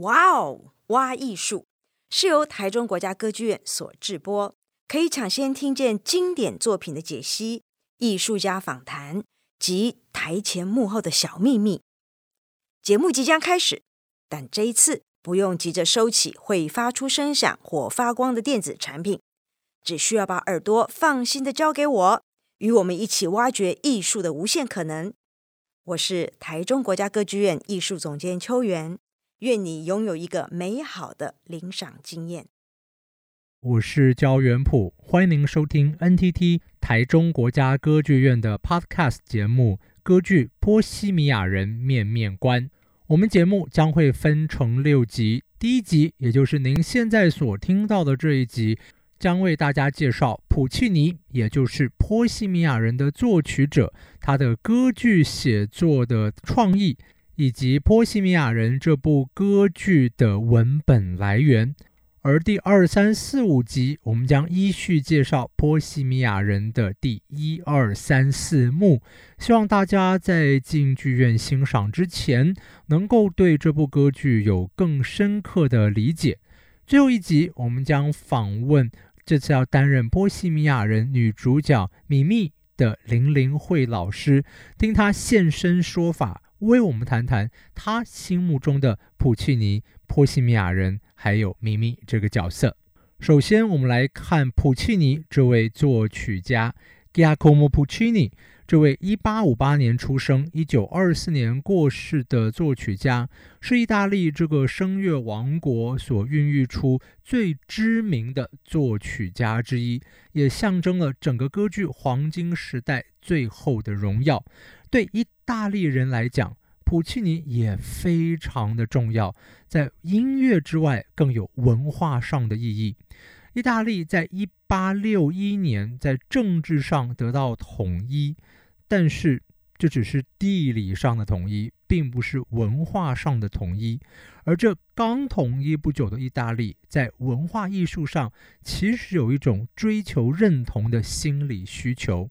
哇哦！挖艺术是由台中国家歌剧院所制播，可以抢先听见经典作品的解析、艺术家访谈及台前幕后的小秘密。节目即将开始，但这一次不用急着收起会发出声响或发光的电子产品，只需要把耳朵放心的交给我，与我们一起挖掘艺术的无限可能。我是台中国家歌剧院艺术总监秋元。愿你拥有一个美好的领赏经验。我是焦元溥，欢迎您收听 NTT 台中国家歌剧院的 Podcast 节目《歌剧波西米亚人面面观》。我们节目将会分成六集，第一集，也就是您现在所听到的这一集，将为大家介绍普契尼，也就是波西米亚人的作曲者，他的歌剧写作的创意。以及《波西米亚人》这部歌剧的文本来源，而第二、三、四、五集，我们将依序介绍《波西米亚人》的第一、二、三、四幕。希望大家在进剧院欣赏之前，能够对这部歌剧有更深刻的理解。最后一集，我们将访问这次要担任《波西米亚人》女主角米密的林玲慧老师，听她现身说法。为我们谈谈他心目中的普契尼、波西米亚人，还有咪咪这个角色。首先，我们来看普契尼这位作曲家，Giacomo Puccini，这位1858年出生、1924年过世的作曲家，是意大利这个声乐王国所孕育出最知名的作曲家之一，也象征了整个歌剧黄金时代最后的荣耀。对意大利人来讲，普契尼也非常的重要，在音乐之外更有文化上的意义。意大利在一八六一年在政治上得到统一，但是这只是地理上的统一，并不是文化上的统一。而这刚统一不久的意大利，在文化艺术上其实有一种追求认同的心理需求。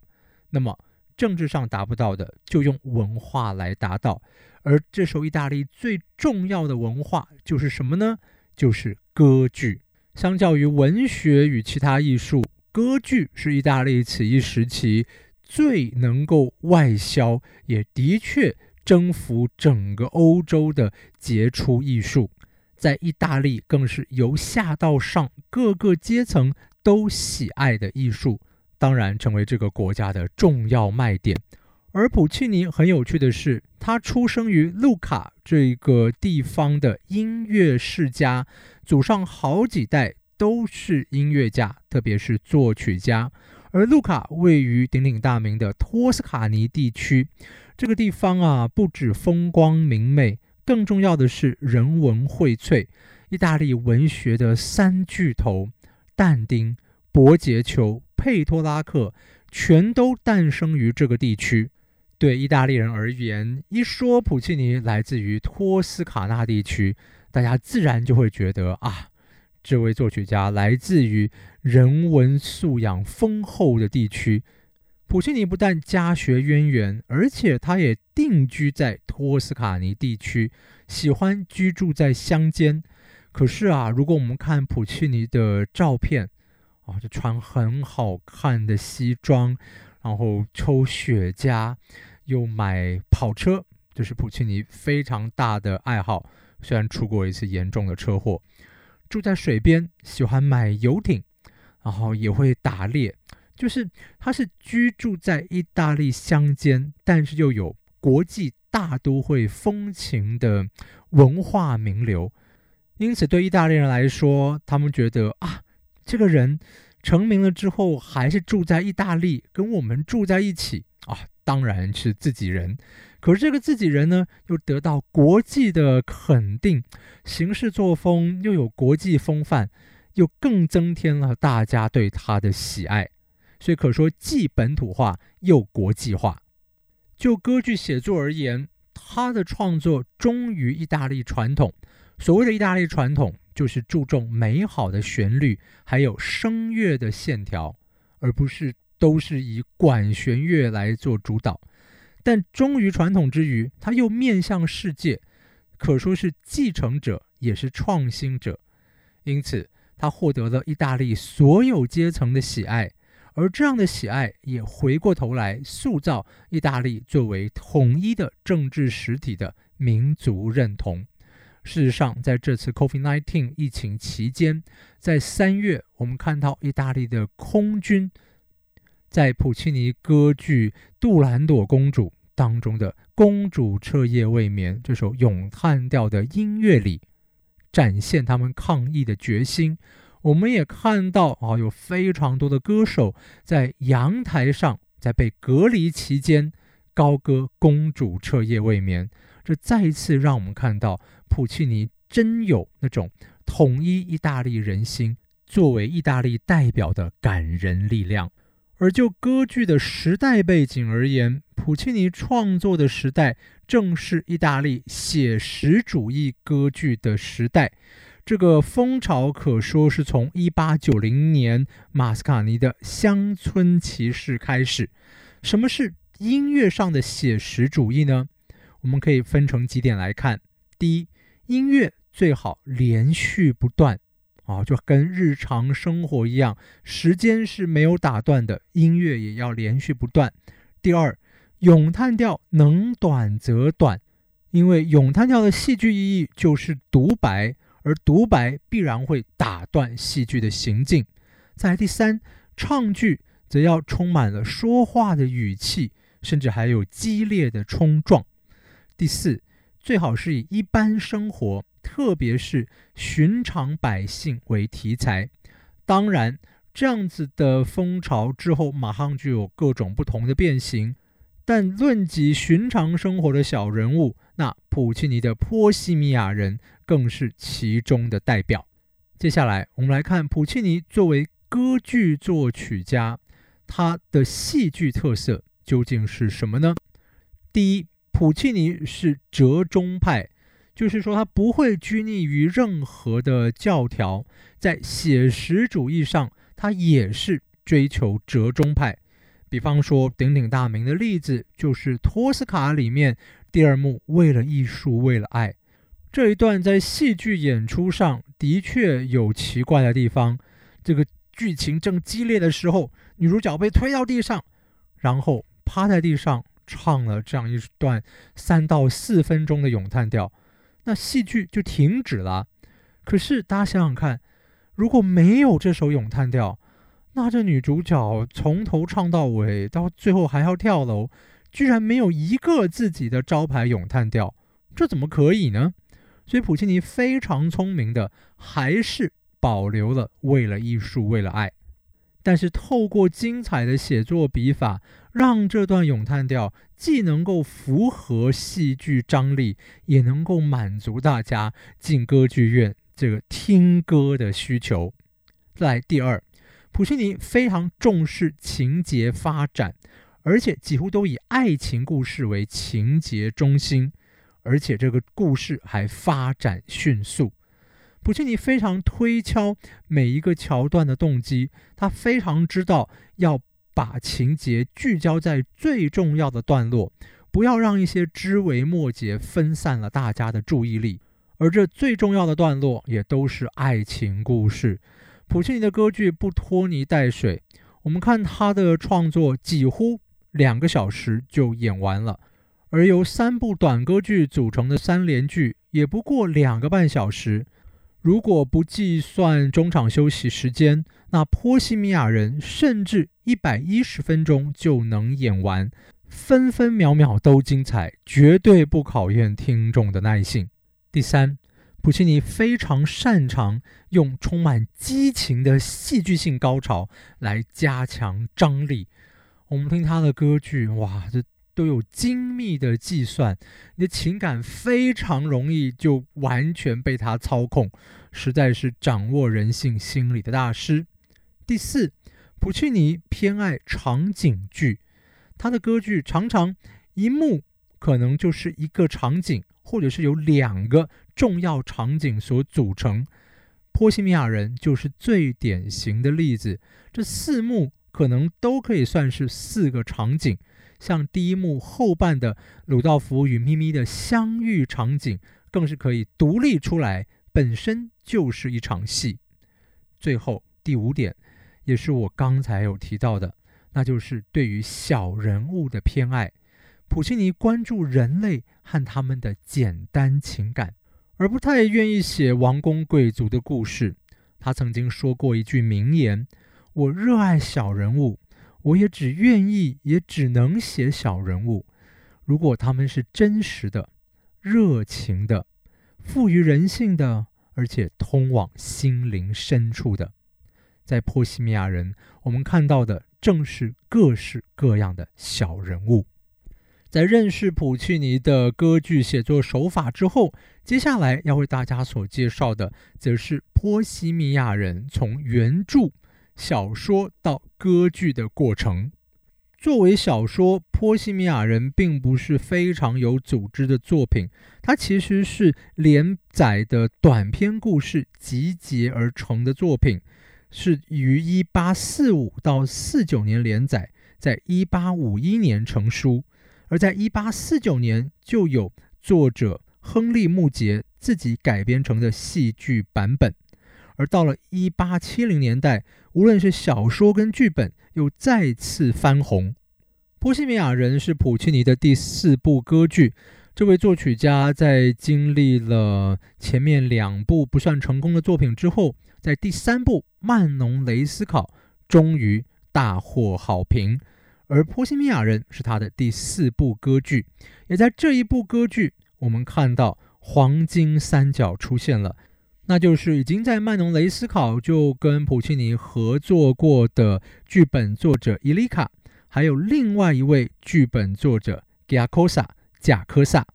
那么，政治上达不到的，就用文化来达到。而这时候，意大利最重要的文化就是什么呢？就是歌剧。相较于文学与其他艺术，歌剧是意大利此一时期最能够外销，也的确征服整个欧洲的杰出艺术。在意大利，更是由下到上各个阶层都喜爱的艺术。当然，成为这个国家的重要卖点。而普契尼很有趣的是，他出生于路卡这个地方的音乐世家，祖上好几代都是音乐家，特别是作曲家。而路卡位于鼎鼎大名的托斯卡尼地区，这个地方啊，不止风光明媚，更重要的是人文荟萃。意大利文学的三巨头——但丁、伯杰丘。佩托拉克全都诞生于这个地区。对意大利人而言，一说普契尼来自于托斯卡纳地区，大家自然就会觉得啊，这位作曲家来自于人文素养丰厚的地区。普契尼不但家学渊源，而且他也定居在托斯卡尼地区，喜欢居住在乡间。可是啊，如果我们看普契尼的照片，啊，就穿很好看的西装，然后抽雪茄，又买跑车，就是普契尼非常大的爱好。虽然出过一次严重的车祸，住在水边，喜欢买游艇，然后也会打猎。就是他是居住在意大利乡间，但是又有国际大都会风情的文化名流。因此，对意大利人来说，他们觉得啊。这个人成名了之后，还是住在意大利，跟我们住在一起啊，当然是自己人。可是这个自己人呢，又得到国际的肯定，行事作风又有国际风范，又更增添了大家对他的喜爱。所以可说既本土化又国际化。就歌剧写作而言，他的创作忠于意大利传统。所谓的意大利传统，就是注重美好的旋律，还有声乐的线条，而不是都是以管弦乐来做主导。但忠于传统之余，他又面向世界，可说是继承者，也是创新者，因此他获得了意大利所有阶层的喜爱。而这样的喜爱也回过头来塑造意大利作为统一的政治实体的民族认同。事实上，在这次 COVID-19 疫情期间，在三月，我们看到意大利的空军在普契尼歌剧《杜兰朵公主》当中的“公主彻夜未眠”这首咏叹调的音乐里，展现他们抗疫的决心。我们也看到啊，有非常多的歌手在阳台上，在被隔离期间高歌“公主彻夜未眠”。这再一次让我们看到普契尼真有那种统一意大利人心，作为意大利代表的感人力量。而就歌剧的时代背景而言，普契尼创作的时代正是意大利写实主义歌剧的时代。这个风潮可说是从一八九零年马斯卡尼的《乡村骑士》开始。什么是音乐上的写实主义呢？我们可以分成几点来看。第一，音乐最好连续不断，啊，就跟日常生活一样，时间是没有打断的，音乐也要连续不断。第二，咏叹调能短则短，因为咏叹调的戏剧意义就是独白。而独白必然会打断戏剧的行进。再来第三，唱剧则要充满了说话的语气，甚至还有激烈的冲撞。第四，最好是以一般生活，特别是寻常百姓为题材。当然，这样子的风潮之后，马上就有各种不同的变形。但论及寻常生活的小人物，那普契尼的《波西米亚人》更是其中的代表。接下来，我们来看普契尼作为歌剧作曲家，他的戏剧特色究竟是什么呢？第一，普契尼是折中派，就是说他不会拘泥于任何的教条，在写实主义上，他也是追求折中派。比方说，鼎鼎大名的例子就是《托斯卡》里面第二幕“为了艺术，为了爱”这一段，在戏剧演出上的确有奇怪的地方。这个剧情正激烈的时候，女主角被推到地上，然后趴在地上唱了这样一段三到四分钟的咏叹调，那戏剧就停止了。可是大家想想看，如果没有这首咏叹调，那这女主角从头唱到尾，到最后还要跳楼，居然没有一个自己的招牌咏叹调，这怎么可以呢？所以普契尼非常聪明的，还是保留了为了艺术，为了爱。但是透过精彩的写作笔法，让这段咏叹调既能够符合戏剧张力，也能够满足大家进歌剧院这个听歌的需求。再来第二。普契尼非常重视情节发展，而且几乎都以爱情故事为情节中心，而且这个故事还发展迅速。普契尼非常推敲每一个桥段的动机，他非常知道要把情节聚焦在最重要的段落，不要让一些枝微末节分散了大家的注意力。而这最重要的段落也都是爱情故事。普契尼的歌剧不拖泥带水，我们看他的创作几乎两个小时就演完了，而由三部短歌剧组成的三连剧也不过两个半小时。如果不计算中场休息时间，那《波西米亚人》甚至一百一十分钟就能演完，分分秒秒都精彩，绝对不考验听众的耐性。第三。普契尼非常擅长用充满激情的戏剧性高潮来加强张力。我们听他的歌剧，哇，这都有精密的计算，你的情感非常容易就完全被他操控，实在是掌握人性心理的大师。第四，普契尼偏爱场景剧，他的歌剧常常一幕可能就是一个场景。或者是由两个重要场景所组成，《波西米亚人》就是最典型的例子。这四幕可能都可以算是四个场景，像第一幕后半的鲁道夫与咪咪的相遇场景，更是可以独立出来本身就是一场戏。最后第五点，也是我刚才有提到的，那就是对于小人物的偏爱。普契尼关注人类和他们的简单情感，而不太愿意写王公贵族的故事。他曾经说过一句名言：“我热爱小人物，我也只愿意，也只能写小人物。如果他们是真实的、热情的、富于人性的，而且通往心灵深处的。”在波西米亚人，我们看到的正是各式各样的小人物。在认识普契尼的歌剧写作手法之后，接下来要为大家所介绍的，则是波西米亚人从原著小说到歌剧的过程。作为小说，《波西米亚人》并不是非常有组织的作品，它其实是连载的短篇故事集结而成的作品，是于一八四五到四九年连载，在一八五一年成书。而在一八四九年，就有作者亨利·穆杰自己改编成的戏剧版本。而到了一八七零年代，无论是小说跟剧本，又再次翻红。《波西米亚人》是普契尼的第四部歌剧。这位作曲家在经历了前面两部不算成功的作品之后，在第三部《曼农雷思考》终于大获好评。而《波西米亚人》是他的第四部歌剧，也在这一部歌剧，我们看到黄金三角出现了，那就是已经在曼农雷斯考就跟普契尼合作过的剧本作者伊丽卡，还有另外一位剧本作者贾科萨贾科萨。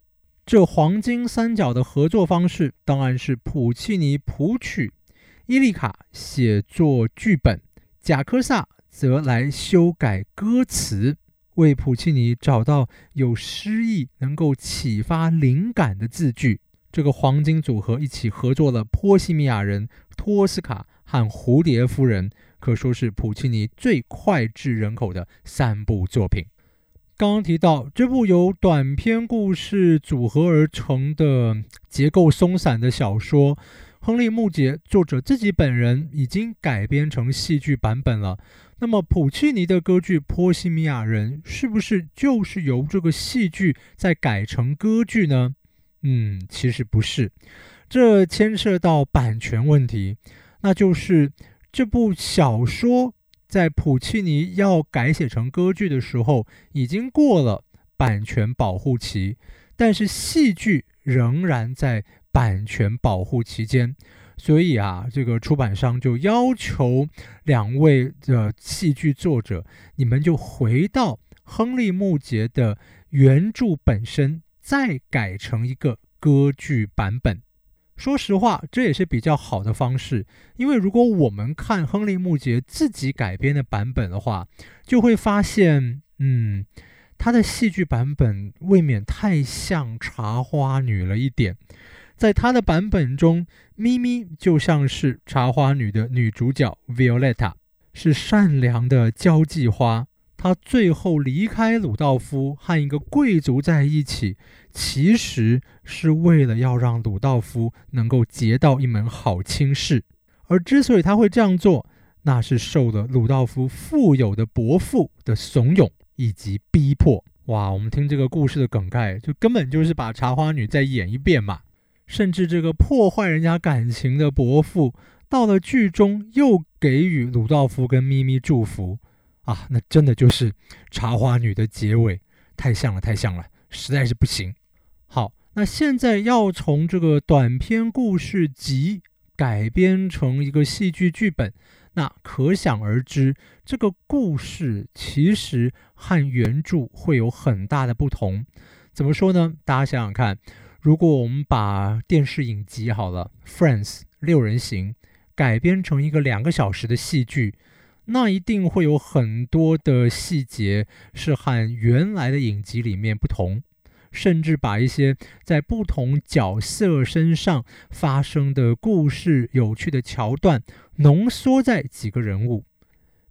这黄金三角的合作方式，当然是普契尼谱曲，伊丽卡写作剧本，贾科萨。则来修改歌词，为普契尼找到有诗意、能够启发灵感的字句。这个黄金组合一起合作了《波西米亚人》、《托斯卡》和《蝴蝶夫人》，可说是普契尼最脍炙人口的三部作品。刚刚提到这部由短篇故事组合而成的结构松散的小说，亨利·穆杰作者自己本人已经改编成戏剧版本了。那么，普契尼的歌剧《波西米亚人》是不是就是由这个戏剧再改成歌剧呢？嗯，其实不是，这牵涉到版权问题。那就是这部小说在普契尼要改写成歌剧的时候，已经过了版权保护期，但是戏剧仍然在版权保护期间。所以啊，这个出版商就要求两位的戏剧作者，你们就回到亨利·穆杰的原著本身，再改成一个歌剧版本。说实话，这也是比较好的方式，因为如果我们看亨利·穆杰自己改编的版本的话，就会发现，嗯，他的戏剧版本未免太像茶花女了一点。在他的版本中，咪咪就像是茶花女的女主角 Violeta，是善良的交际花。她最后离开鲁道夫和一个贵族在一起，其实是为了要让鲁道夫能够结到一门好亲事。而之所以他会这样做，那是受了鲁道夫富有的伯父的怂恿以及逼迫。哇，我们听这个故事的梗概，就根本就是把茶花女再演一遍嘛。甚至这个破坏人家感情的伯父，到了剧中又给予鲁道夫跟咪咪祝福啊，那真的就是茶花女的结尾，太像了，太像了，实在是不行。好，那现在要从这个短篇故事集改编成一个戏剧剧本，那可想而知，这个故事其实和原著会有很大的不同。怎么说呢？大家想想看。如果我们把电视影集好了，《Friends》六人行改编成一个两个小时的戏剧，那一定会有很多的细节是和原来的影集里面不同，甚至把一些在不同角色身上发生的故事、有趣的桥段浓缩在几个人物。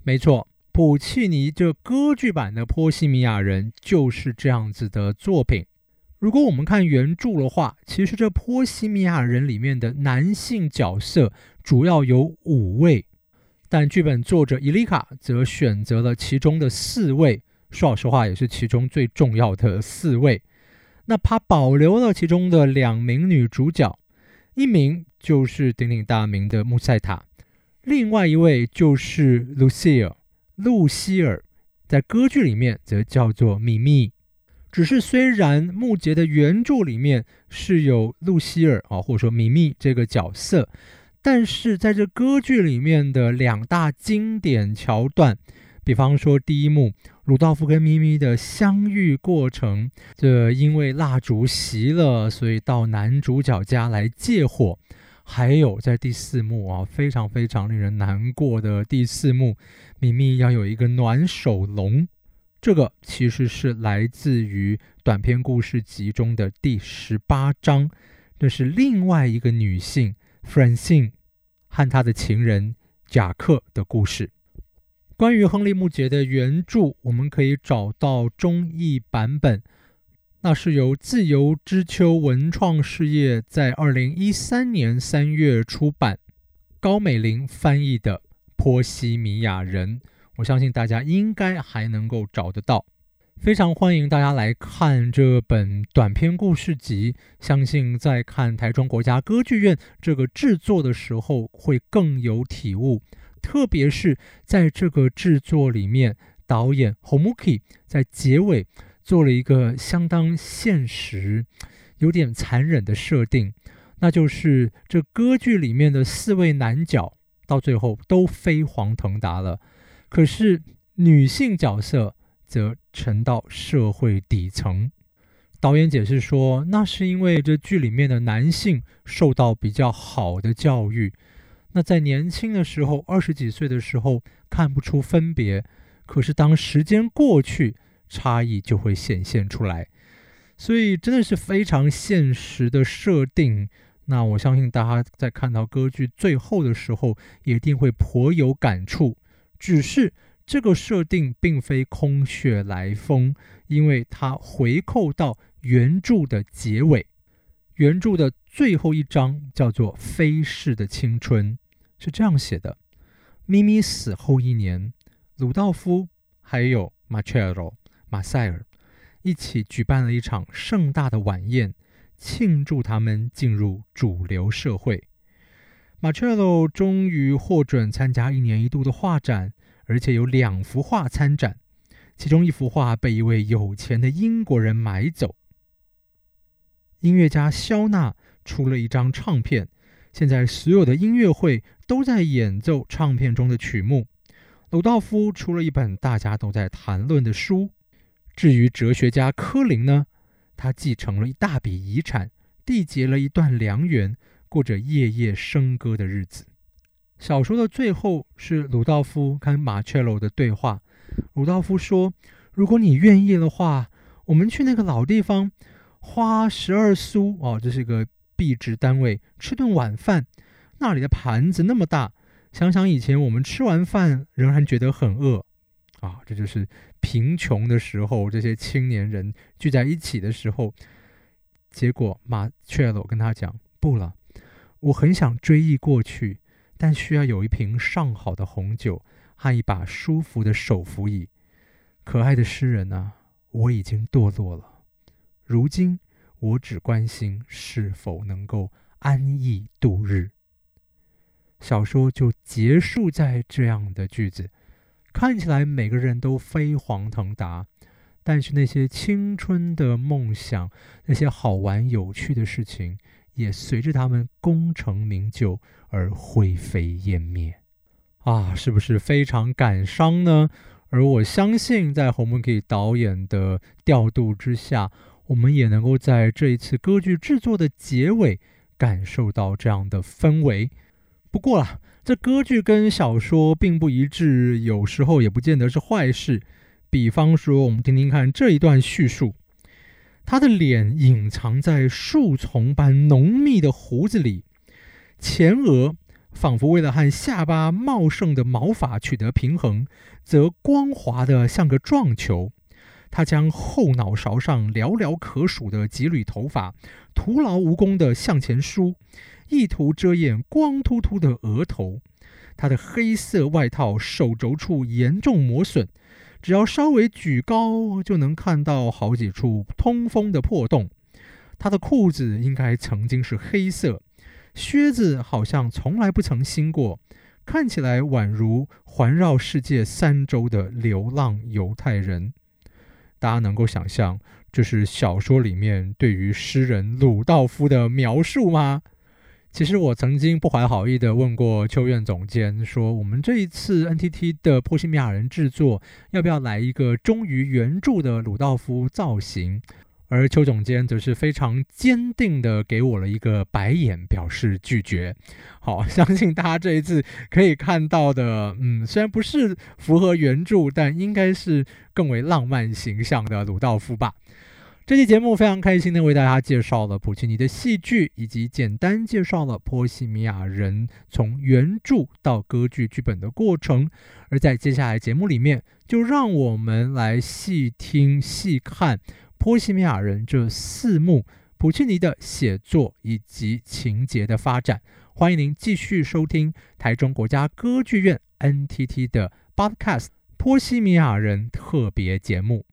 没错，普契尼这歌剧版的《波西米亚人》就是这样子的作品。如果我们看原著的话，其实这波西米亚人里面的男性角色主要有五位，但剧本作者伊丽卡则选择了其中的四位。说老实话，也是其中最重要的四位。那他保留了其中的两名女主角，一名就是鼎鼎大名的穆塞塔，另外一位就是露西尔，露西尔，在歌剧里面则叫做米咪。只是虽然穆杰的原著里面是有露西尔啊，或者说米咪这个角色，但是在这歌剧里面的两大经典桥段。比方说，第一幕鲁道夫跟咪咪的相遇过程，这因为蜡烛熄了，所以到男主角家来借火。还有在第四幕啊，非常非常令人难过的第四幕，咪咪要有一个暖手龙，这个其实是来自于短篇故事集中的第十八章，这是另外一个女性 Francine 和他的情人贾克的故事。关于亨利·穆杰的原著，我们可以找到中译版本，那是由自由之丘文创事业在二零一三年三月出版，高美玲翻译的《波西米亚人》，我相信大家应该还能够找得到。非常欢迎大家来看这本短篇故事集，相信在看台中国家歌剧院这个制作的时候，会更有体悟。特别是在这个制作里面，导演 Homuki 在结尾做了一个相当现实、有点残忍的设定，那就是这歌剧里面的四位男角到最后都飞黄腾达了，可是女性角色则沉到社会底层。导演解释说，那是因为这剧里面的男性受到比较好的教育。那在年轻的时候，二十几岁的时候看不出分别，可是当时间过去，差异就会显现出来。所以真的是非常现实的设定。那我相信大家在看到歌剧最后的时候，也一定会颇有感触。只是这个设定并非空穴来风，因为它回扣到原著的结尾，原著的最后一章叫做《飞逝的青春》。是这样写的：咪咪死后一年，鲁道夫还有马切罗马塞尔一起举办了一场盛大的晚宴，庆祝他们进入主流社会。马切罗终于获准参加一年一度的画展，而且有两幅画参展，其中一幅画被一位有钱的英国人买走。音乐家肖纳出了一张唱片。现在所有的音乐会都在演奏唱片中的曲目。鲁道夫出了一本大家都在谈论的书。至于哲学家柯林呢，他继承了一大笔遗产，缔结了一段良缘，过着夜夜笙歌的日子。小说的最后是鲁道夫跟马切罗的对话。鲁道夫说：“如果你愿意的话，我们去那个老地方，花十二苏哦，这是一个。”币值单位吃顿晚饭，那里的盘子那么大，想想以前我们吃完饭仍然觉得很饿啊！这就是贫穷的时候，这些青年人聚在一起的时候。结果马切罗跟他讲：“不了，我很想追忆过去，但需要有一瓶上好的红酒和一把舒服的手扶椅。可爱的诗人啊，我已经堕落了，如今。”我只关心是否能够安逸度日。小说就结束在这样的句子，看起来每个人都飞黄腾达，但是那些青春的梦想，那些好玩有趣的事情，也随着他们功成名就而灰飞烟灭。啊，是不是非常感伤呢？而我相信，在侯门给导演的调度之下。我们也能够在这一次歌剧制作的结尾感受到这样的氛围。不过啦，这歌剧跟小说并不一致，有时候也不见得是坏事。比方说，我们听听看这一段叙述：他的脸隐藏在树丛般浓密的胡子里，前额仿佛为了和下巴茂盛的毛发取得平衡，则光滑得像个撞球。他将后脑勺上寥寥可数的几缕头发徒劳无功地向前梳，意图遮掩光秃秃的额头。他的黑色外套手肘处严重磨损，只要稍微举高，就能看到好几处通风的破洞。他的裤子应该曾经是黑色，靴子好像从来不曾新过，看起来宛如环绕世界三周的流浪犹太人。大家能够想象这是小说里面对于诗人鲁道夫的描述吗？其实我曾经不怀好意地问过秋院总监，说我们这一次 NTT 的波西米亚人制作，要不要来一个忠于原著的鲁道夫造型？而邱总监则是非常坚定地给我了一个白眼，表示拒绝。好，相信大家这一次可以看到的，嗯，虽然不是符合原著，但应该是更为浪漫形象的鲁道夫吧。这期节目非常开心的为大家介绍了普契尼的戏剧，以及简单介绍了《波西米亚人》从原著到歌剧剧本的过程。而在接下来节目里面，就让我们来细听细看《波西米亚人》这四幕普契尼的写作以及情节的发展。欢迎您继续收听台中国家歌剧院 NTT 的 Podcast《波西米亚人》特别节目。